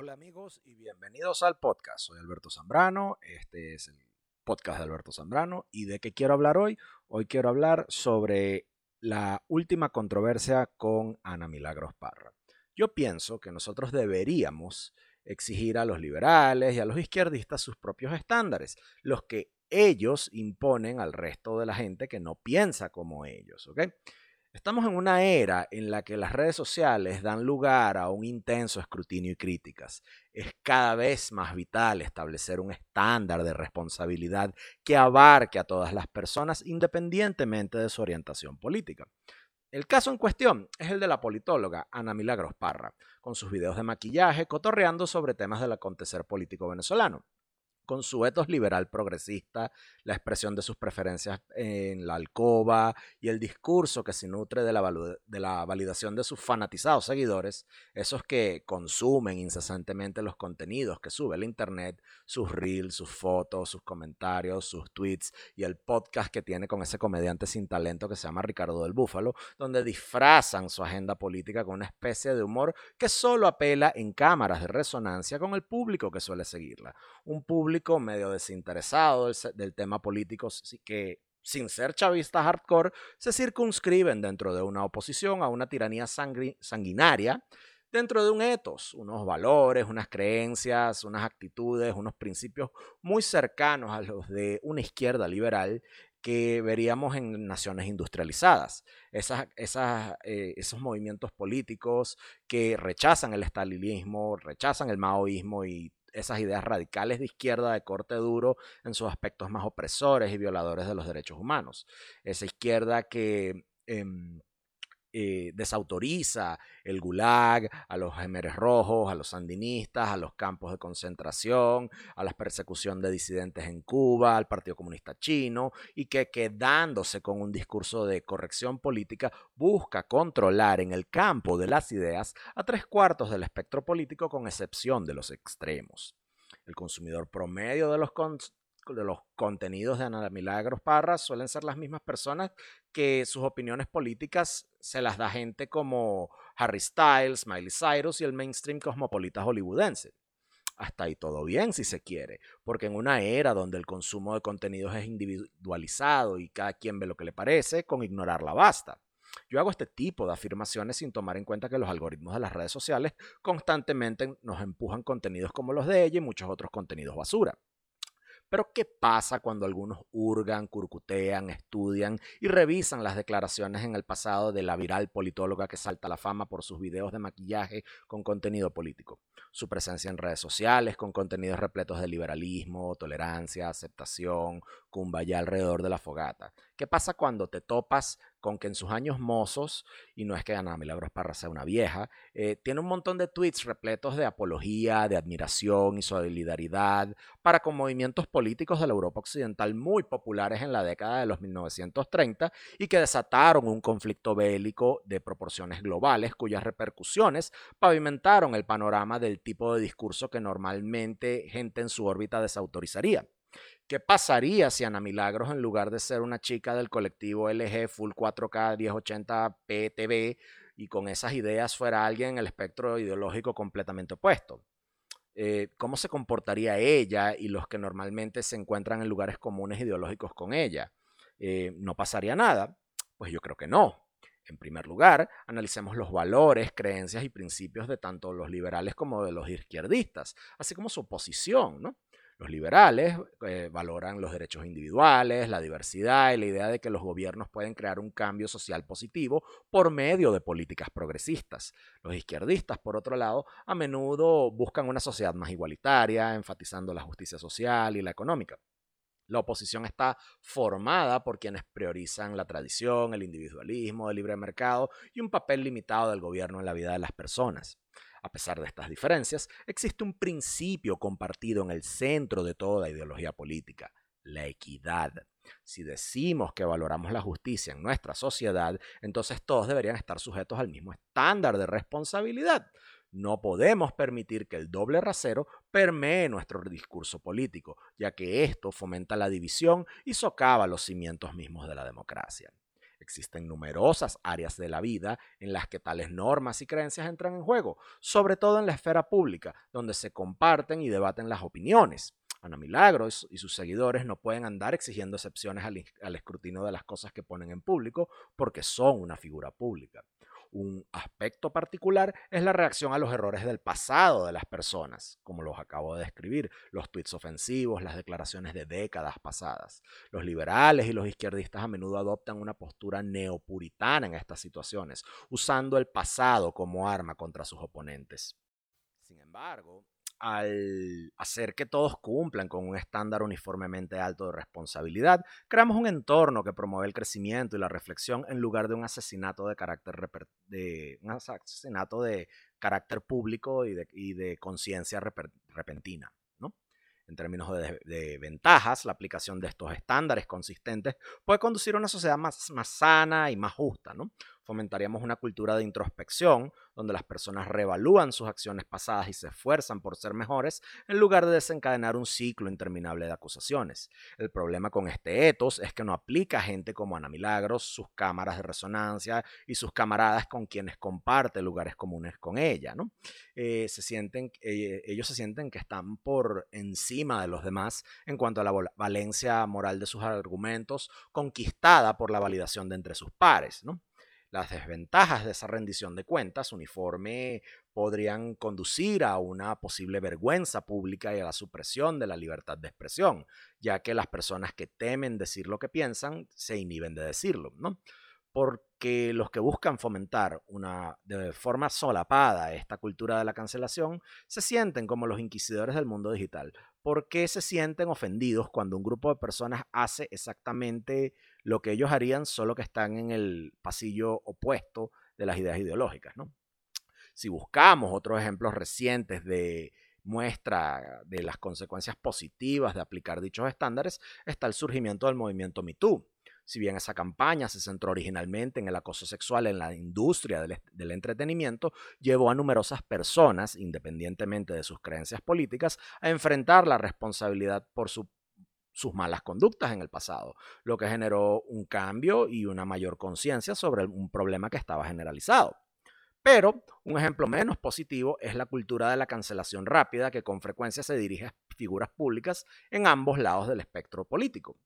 Hola amigos y bienvenidos al podcast. Soy Alberto Zambrano, este es el podcast de Alberto Zambrano y de qué quiero hablar hoy. Hoy quiero hablar sobre la última controversia con Ana Milagros Parra. Yo pienso que nosotros deberíamos exigir a los liberales y a los izquierdistas sus propios estándares, los que ellos imponen al resto de la gente que no piensa como ellos, ¿ok? Estamos en una era en la que las redes sociales dan lugar a un intenso escrutinio y críticas. Es cada vez más vital establecer un estándar de responsabilidad que abarque a todas las personas independientemente de su orientación política. El caso en cuestión es el de la politóloga Ana Milagros Parra, con sus videos de maquillaje cotorreando sobre temas del acontecer político venezolano con su etos liberal progresista, la expresión de sus preferencias en la alcoba y el discurso que se nutre de la, validación de sus fanatizados seguidores, esos que consumen incesantemente los contenidos que sube el Internet, sus reels, sus fotos, sus comentarios, sus tweets y el podcast que tiene con ese comediante sin talento que se llama Ricardo del Búfalo, donde disfrazan su agenda política con una especie de humor que solo apela en cámaras de resonancia con el público que suele seguirla. Un público medio desinteresado del, tema político que sin ser chavistas hardcore, se circunscriben dentro de una oposición a una tiranía sanguinaria, dentro de un etos, unos valores, unas creencias, unas actitudes, unos principios muy cercanos a los de una izquierda liberal que veríamos en naciones industrializadas. Esas, eh, esos movimientos políticos que rechazan el estalinismo, rechazan el maoísmo y esas ideas radicales de izquierda de corte duro en sus aspectos más opresores y violadores de los derechos humanos. Esa izquierda que em, eh, desautoriza el gulag, a los gemeres rojos, a los sandinistas, a los campos de concentración, a la persecución de disidentes en Cuba, al Partido Comunista Chino, y que quedándose con un discurso de corrección política busca controlar en el campo de las ideas a tres cuartos del espectro político con excepción de los extremos. El consumidor promedio de los, de los contenidos de Ana Milagros Parra suelen ser las mismas personas que sus opiniones políticas se las da gente como Harry Styles, Miley Cyrus y el mainstream cosmopolita hollywoodense. Hasta ahí todo bien si se quiere, porque en una era donde el consumo de contenidos es individualizado y cada quien ve lo que le parece, con ignorarla basta. Yo hago este tipo de afirmaciones sin tomar en cuenta que los algoritmos de las redes sociales constantemente nos empujan contenidos como los de ella y muchos otros contenidos basura. Pero ¿qué pasa cuando algunos hurgan, curcutean, estudian y revisan las declaraciones en el pasado de la viral politóloga que salta la fama por sus videos de maquillaje con contenido político? Su presencia en redes sociales con contenidos repletos de liberalismo, tolerancia, aceptación, cumba ya alrededor de la fogata. ¿Qué pasa cuando te topas con que en sus años mozos, y no es que Ana Milagros Parra sea una vieja, eh, tiene un montón de tweets repletos de apología, de admiración y solidaridad para con movimientos políticos de la Europa Occidental muy populares en la década de los 1930 y que desataron un conflicto bélico de proporciones globales cuyas repercusiones pavimentaron el panorama del tipo de discurso que normalmente gente en su órbita desautorizaría. ¿Qué pasaría si Ana Milagros, en lugar de ser una chica del colectivo LG Full 4K 1080 PTV y con esas ideas fuera alguien en el espectro ideológico completamente opuesto? Eh, ¿Cómo se comportaría ella y los que normalmente se encuentran en lugares comunes ideológicos con ella? Eh, ¿No pasaría nada? Pues yo creo que no. En primer lugar, analicemos los valores, creencias y principios de tanto los liberales como de los izquierdistas, así como su posición, ¿no? Los liberales eh, valoran los derechos individuales, la diversidad y la idea de que los gobiernos pueden crear un cambio social positivo por medio de políticas progresistas. Los izquierdistas, por otro lado, a menudo buscan una sociedad más igualitaria, enfatizando la justicia social y la económica. La oposición está formada por quienes priorizan la tradición, el individualismo, el libre mercado y un papel limitado del gobierno en la vida de las personas. A pesar de estas diferencias, existe un principio compartido en el centro de toda ideología política, la equidad. Si decimos que valoramos la justicia en nuestra sociedad, entonces todos deberían estar sujetos al mismo estándar de responsabilidad. No podemos permitir que el doble rasero permee nuestro discurso político, ya que esto fomenta la división y socava los cimientos mismos de la democracia. Existen numerosas áreas de la vida en las que tales normas y creencias entran en juego, sobre todo en la esfera pública, donde se comparten y debaten las opiniones. Ana Milagros y sus seguidores no pueden andar exigiendo excepciones al, al escrutinio de las cosas que ponen en público porque son una figura pública. Un aspecto particular es la reacción a los errores del pasado de las personas, como los acabo de describir, los tweets ofensivos, las declaraciones de décadas pasadas. Los liberales y los izquierdistas a menudo adoptan una postura neopuritana en estas situaciones, usando el pasado como arma contra sus oponentes. Sin embargo, al hacer que todos cumplan con un estándar uniformemente alto de responsabilidad, creamos un entorno que promueve el crecimiento y la reflexión en lugar de un asesinato de carácter, de, un asesinato de carácter público y de, conciencia repentina. ¿no? En términos de, de, ventajas, la aplicación de estos estándares consistentes puede conducir a una sociedad más, más sana y más justa. ¿no? Fomentaríamos una cultura de introspección, donde las personas reevalúan sus acciones pasadas y se esfuerzan por ser mejores, en lugar de desencadenar un ciclo interminable de acusaciones. El problema con este etos es que no aplica a gente como Ana Milagros, sus cámaras de resonancia y sus camaradas con quienes comparte lugares comunes con ella. ¿no? Eh, se sienten, eh, ellos se sienten que están por encima de los demás en cuanto a la valencia moral de sus argumentos, conquistada por la validación de entre sus pares. ¿no? Las desventajas de esa rendición de cuentas uniforme podrían conducir a una posible vergüenza pública y a la supresión de la libertad de expresión, ya que las personas que temen decir lo que piensan se inhiben de decirlo, ¿no? Porque los que buscan fomentar una, de forma solapada esta cultura de la cancelación se sienten como los inquisidores del mundo digital. ¿Por qué se sienten ofendidos cuando un grupo de personas hace exactamente lo que ellos harían, solo que están en el pasillo opuesto de las ideas ideológicas. ¿no? Si buscamos otros ejemplos recientes de muestra de las consecuencias positivas de aplicar dichos estándares, está el surgimiento del movimiento MeToo. Si bien esa campaña se centró originalmente en el acoso sexual en la industria del, entretenimiento, llevó a numerosas personas, independientemente de sus creencias políticas, a enfrentar la responsabilidad por su sus malas conductas en el pasado, lo que generó un cambio y una mayor conciencia sobre un problema que estaba generalizado. Pero un ejemplo menos positivo es la cultura de la cancelación rápida que con frecuencia se dirige a figuras públicas en ambos lados del espectro político.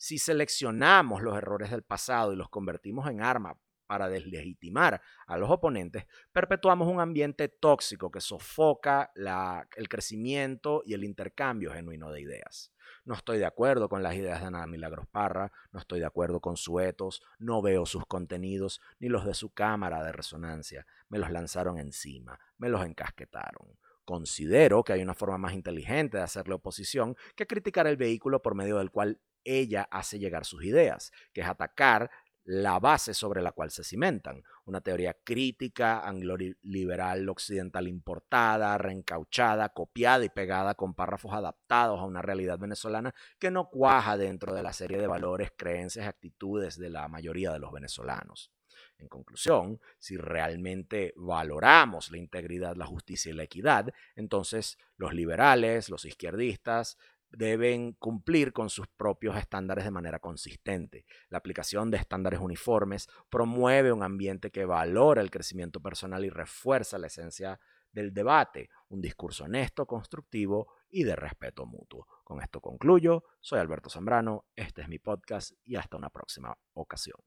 Si seleccionamos los errores del pasado y los convertimos en arma para deslegitimar a los oponentes, perpetuamos un ambiente tóxico que sofoca el crecimiento y el intercambio genuino de ideas. No estoy de acuerdo con las ideas de Ana Milagros Parra, no estoy de acuerdo con su etos, no veo sus contenidos ni los de su cámara de resonancia. Me los lanzaron encima, me los encasquetaron. Considero que hay una forma más inteligente de hacerle oposición que criticar el vehículo por medio del cual ella hace llegar sus ideas, que es atacar la base sobre la cual se cimentan. Una teoría crítica, anglo-liberal occidental importada, reencauchada, copiada y pegada con párrafos adaptados a una realidad venezolana que no cuaja dentro de la serie de valores, creencias y actitudes de la mayoría de los venezolanos. En conclusión, si realmente valoramos la integridad, la justicia y la equidad, entonces los liberales, los izquierdistas, deben cumplir con sus propios estándares de manera consistente. La aplicación de estándares uniformes promueve un ambiente que valora el crecimiento personal y refuerza la esencia del debate, un discurso honesto, constructivo y de respeto mutuo. Con esto concluyo, soy Alberto Zambrano, este es mi podcast y hasta una próxima ocasión.